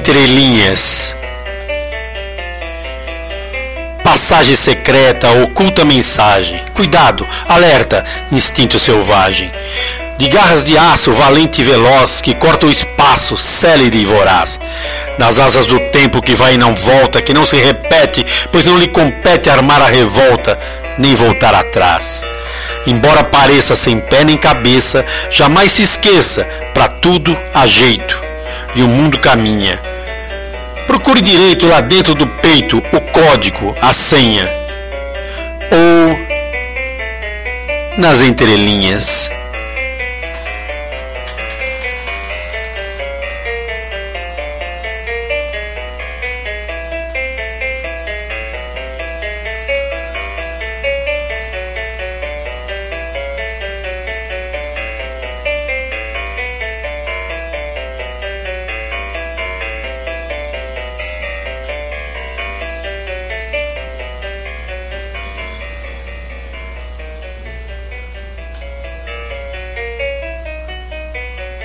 entrelinhas. Passagem secreta, oculta mensagem. Cuidado, alerta, instinto selvagem. De garras de aço, valente e veloz, que corta o espaço, célere e voraz. Nas asas do tempo que vai e não volta, que não se repete, pois não lhe compete armar a revolta, nem voltar atrás. Embora pareça sem pé nem cabeça, jamais se esqueça, para tudo há jeito. E o mundo caminha. Procure direito lá dentro do peito o código, a senha. Ou nas entrelinhas.